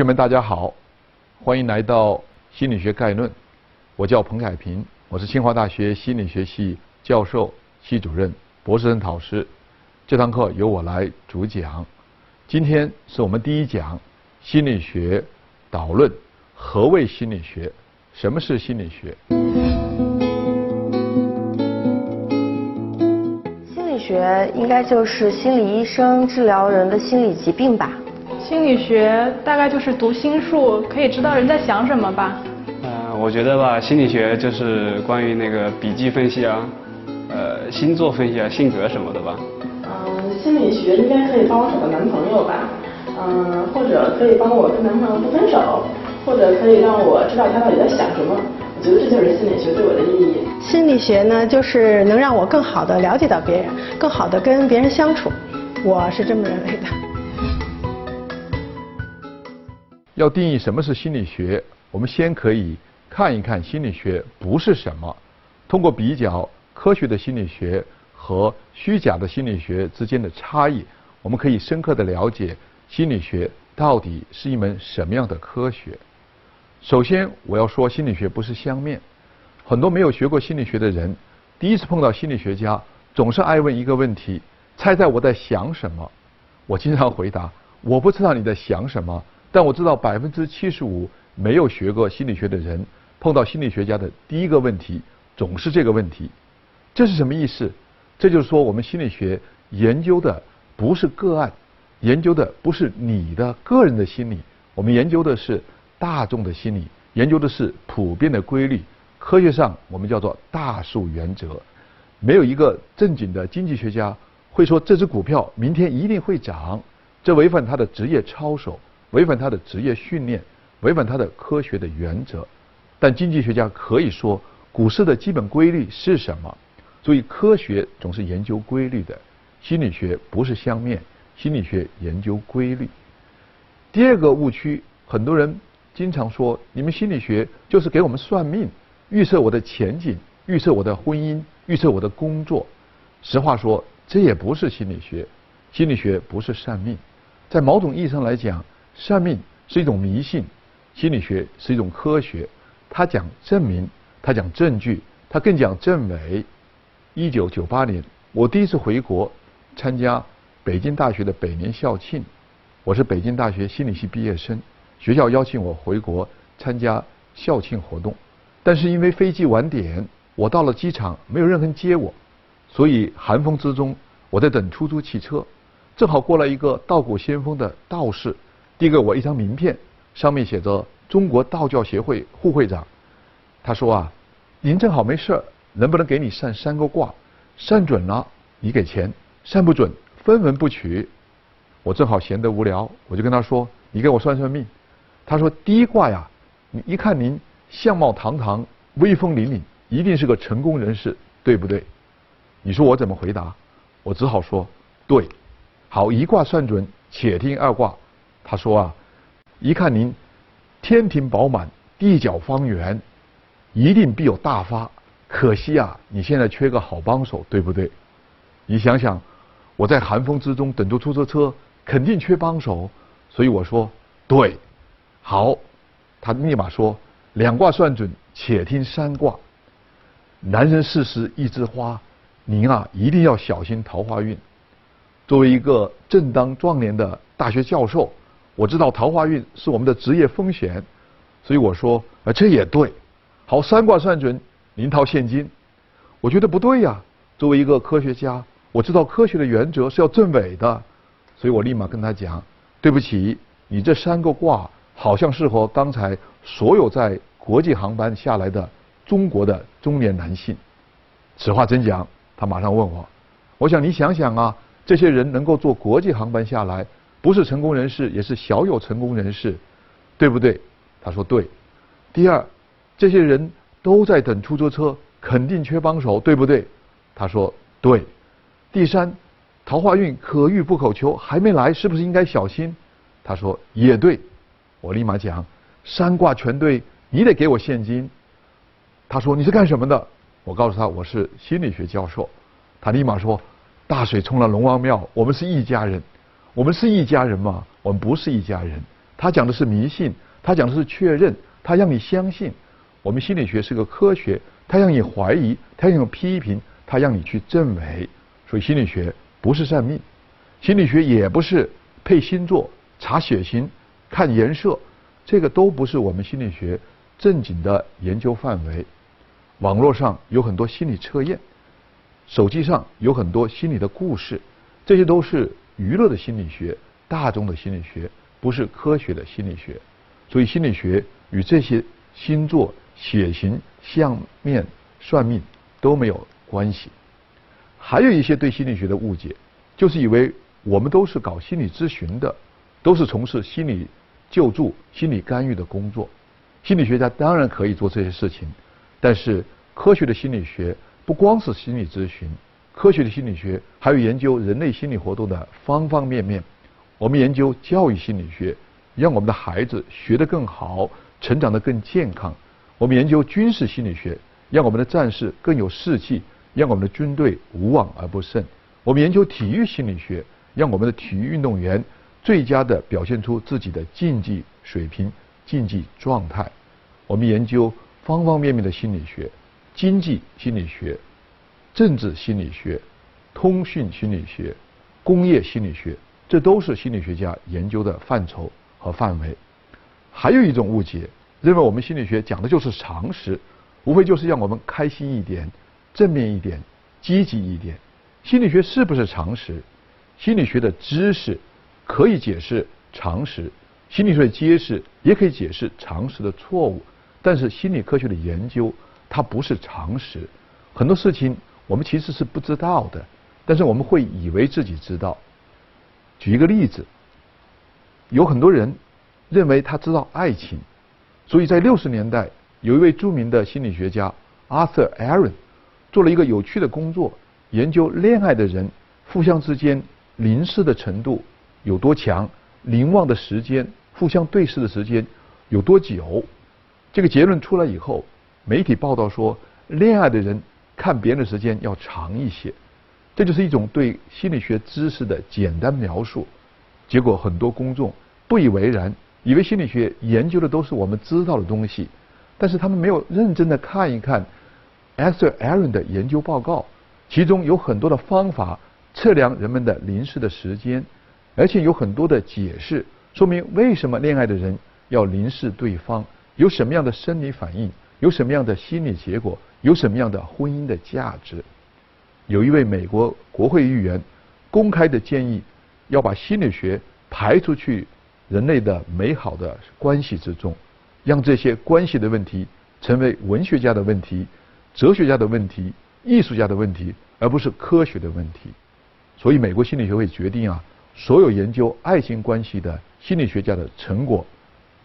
同学们，大家好，欢迎来到心理学概论。我叫彭凯平，我是清华大学心理学系教授、系主任、博士生导师。这堂课由我来主讲。今天是我们第一讲心理学导论。何谓心理学？什么是心理学？心理学应该就是心理医生治疗人的心理疾病吧？心理学大概就是读心术，可以知道人在想什么吧？呃，我觉得吧，心理学就是关于那个笔记分析啊，呃，星座分析啊，性格什么的吧。嗯，心理学应该可以帮我找个男朋友吧？嗯，或者可以帮我跟男朋友不分手，或者可以让我知道他到底在想什么。我觉得这就是心理学对我的意义。心理学呢，就是能让我更好的了解到别人，更好的跟别人相处。我是这么认为的。要定义什么是心理学，我们先可以看一看心理学不是什么。通过比较科学的心理学和虚假的心理学之间的差异，我们可以深刻的了解心理学到底是一门什么样的科学。首先，我要说心理学不是相面。很多没有学过心理学的人，第一次碰到心理学家，总是爱问一个问题：猜猜我在想什么？我经常回答：我不知道你在想什么。但我知道百分之七十五没有学过心理学的人，碰到心理学家的第一个问题总是这个问题，这是什么意思？这就是说，我们心理学研究的不是个案，研究的不是你的个人的心理，我们研究的是大众的心理，研究的是普遍的规律。科学上我们叫做大数原则。没有一个正经的经济学家会说这只股票明天一定会涨，这违反他的职业操守。违反他的职业训练，违反他的科学的原则，但经济学家可以说股市的基本规律是什么？所以科学总是研究规律的，心理学不是相面，心理学研究规律。第二个误区，很多人经常说，你们心理学就是给我们算命，预测我的前景，预测我的婚姻，预测我的工作。实话说，这也不是心理学，心理学不是算命，在某种意义上来讲。算命是一种迷信，心理学是一种科学，它讲证明，它讲证据，它更讲证伪。一九九八年，我第一次回国参加北京大学的百年校庆，我是北京大学心理系毕业生，学校邀请我回国参加校庆活动，但是因为飞机晚点，我到了机场没有任何人接我，所以寒风之中我在等出租汽车，正好过来一个道骨仙风的道士。递给我一张名片，上面写着“中国道教协会副会长”。他说啊，您正好没事儿，能不能给你算三个卦？算准了你给钱，算不准分文不取。我正好闲得无聊，我就跟他说：“你给我算算命。”他说：“第一卦呀，你一看您相貌堂堂、威风凛凛，一定是个成功人士，对不对？”你说我怎么回答？我只好说：“对。”好，一卦算准，且听二卦。他说啊，一看您天庭饱满，地角方圆，一定必有大发。可惜啊，你现在缺个好帮手，对不对？你想想，我在寒风之中等着出租车，肯定缺帮手。所以我说对，好。他立马说两卦算准，且听三卦。男人四十一枝花，您啊一定要小心桃花运。作为一个正当壮年的大学教授。我知道桃花运是我们的职业风险，所以我说啊，这也对。好，三卦算准，您掏现金。我觉得不对呀。作为一个科学家，我知道科学的原则是要证伪的，所以我立马跟他讲：对不起，你这三个卦好像适合刚才所有在国际航班下来的中国的中年男性。此话怎讲？他马上问我。我想你想想啊，这些人能够坐国际航班下来。不是成功人士，也是小有成功人士，对不对？他说对。第二，这些人都在等出租车，肯定缺帮手，对不对？他说对。第三，桃花运可遇不可求，还没来，是不是应该小心？他说也对。我立马讲，三卦全对，你得给我现金。他说你是干什么的？我告诉他我是心理学教授。他立马说，大水冲了龙王庙，我们是一家人。我们是一家人吗？我们不是一家人。他讲的是迷信，他讲的是确认，他让你相信。我们心理学是个科学，他让你怀疑，他让你批评，他让你去证伪。所以心理学不是算命，心理学也不是配星座、查血型、看颜色，这个都不是我们心理学正经的研究范围。网络上有很多心理测验，手机上有很多心理的故事，这些都是娱乐的心理学、大众的心理学，不是科学的心理学。所以心理学与这些星座、血型、相面、算命都没有关系。还有一些对心理学的误解，就是以为我们都是搞心理咨询的，都是从事心理救助、心理干预的工作。心理学家当然可以做这些事情。但是，科学的心理学不光是心理咨询，科学的心理学还有研究人类心理活动的方方面面。我们研究教育心理学，让我们的孩子学得更好，成长得更健康。我们研究军事心理学，让我们的战士更有士气，让我们的军队无往而不胜。我们研究体育心理学，让我们的体育运动员最佳的表现出自己的竞技水平、竞技状态。我们研究。方方面面的心理学，经济心理学、政治心理学、通讯心理学、工业心理学，这都是心理学家研究的范畴和范围。还有一种误解，认为我们心理学讲的就是常识，无非就是让我们开心一点、正面一点、积极一点。心理学是不是常识？心理学的知识可以解释常识，心理学的揭示也可以解释常识的错误。但是心理科学的研究，它不是常识，很多事情我们其实是不知道的，但是我们会以为自己知道。举一个例子，有很多人认为他知道爱情，所以在六十年代，有一位著名的心理学家 Arthur Aaron 做了一个有趣的工作，研究恋爱的人互相之间凝视的程度有多强，凝望的时间，互相对视的时间有多久。这个结论出来以后，媒体报道说，恋爱的人看别人的时间要长一些，这就是一种对心理学知识的简单描述。结果很多公众不以为然，以为心理学研究的都是我们知道的东西，但是他们没有认真的看一看 Esther Aaron 的研究报告，其中有很多的方法测量人们的临视的时间，而且有很多的解释，说明为什么恋爱的人要临视对方。有什么样的生理反应？有什么样的心理结果？有什么样的婚姻的价值？有一位美国国会议员公开的建议，要把心理学排出去人类的美好的关系之中，让这些关系的问题成为文学家的问题、哲学家的问题、艺术家的问题，而不是科学的问题。所以，美国心理学会决定啊，所有研究爱情关系的心理学家的成果，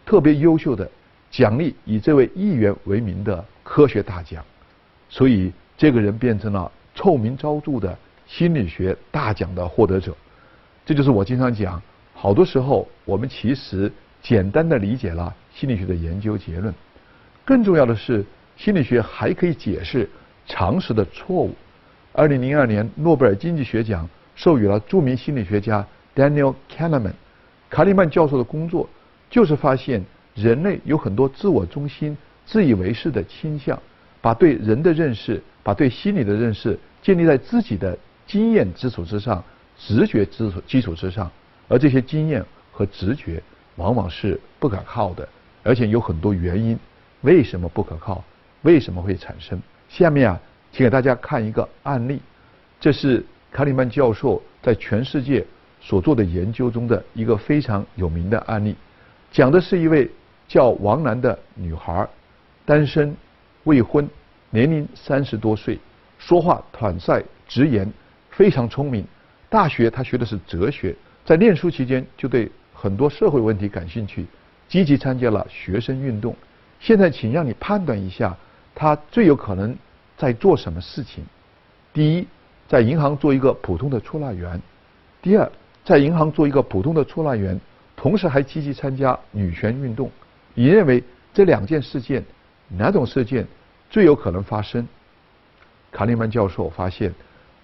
特别优秀的。奖励以这位议员为名的科学大奖，所以这个人变成了臭名昭著的心理学大奖的获得者。这就是我经常讲，好多时候我们其实简单的理解了心理学的研究结论。更重要的是，心理学还可以解释常识的错误。二零零二年诺贝尔经济学奖授予了著名心理学家 Daniel Kahneman，卡利曼教授的工作就是发现。人类有很多自我中心、自以为是的倾向，把对人的认识、把对心理的认识建立在自己的经验基础之上、直觉基础基础之上，而这些经验和直觉往往是不可靠的，而且有很多原因。为什么不可靠？为什么会产生？下面啊，请给大家看一个案例，这是卡里曼教授在全世界所做的研究中的一个非常有名的案例，讲的是一位。叫王楠的女孩，单身，未婚，年龄三十多岁，说话坦率直言，非常聪明。大学她学的是哲学，在念书期间就对很多社会问题感兴趣，积极参加了学生运动。现在，请让你判断一下，她最有可能在做什么事情？第一，在银行做一个普通的出纳员；第二，在银行做一个普通的出纳员，同时还积极参加女权运动。你认为这两件事件哪种事件最有可能发生？卡利曼教授发现，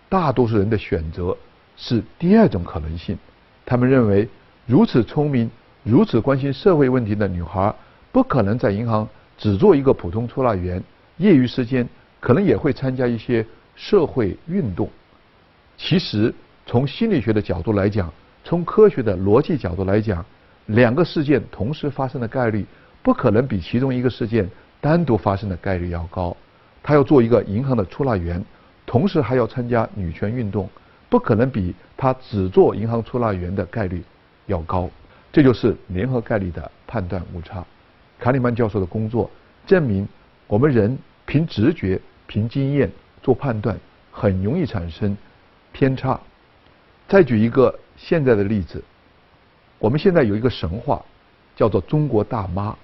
大多数人的选择是第二种可能性。他们认为，如此聪明、如此关心社会问题的女孩，不可能在银行只做一个普通出纳员，业余时间可能也会参加一些社会运动。其实，从心理学的角度来讲，从科学的逻辑角度来讲，两个事件同时发生的概率，不可能比其中一个事件单独发生的概率要高。他要做一个银行的出纳员，同时还要参加女权运动，不可能比他只做银行出纳员的概率要高。这就是联合概率的判断误差。卡里曼教授的工作证明，我们人凭直觉、凭经验做判断，很容易产生偏差。再举一个现在的例子，我们现在有一个神话，叫做“中国大妈”，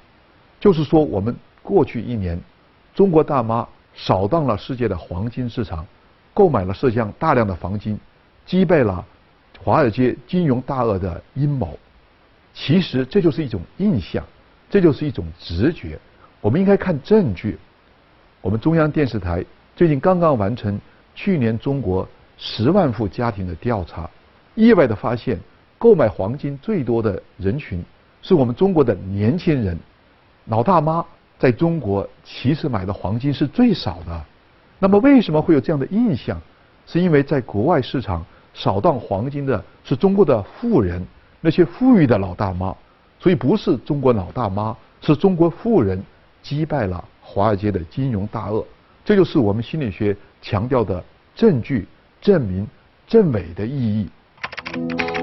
就是说我们过去一年，中国大妈扫荡了世界的黄金市场，购买了世界上大量的黄金，击败了华尔街金融大鳄的阴谋。其实这就是一种印象，这就是一种直觉。我们应该看证据。我们中央电视台最近刚刚完成去年中国十万户家庭的调查，意外的发现，购买黄金最多的人群是我们中国的年轻人。老大妈在中国其实买的黄金是最少的。那么为什么会有这样的印象？是因为在国外市场扫荡黄金的是中国的富人。那些富裕的老大妈，所以不是中国老大妈，是中国富人击败了华尔街的金融大鳄。这就是我们心理学强调的证据、证明、证伪的意义。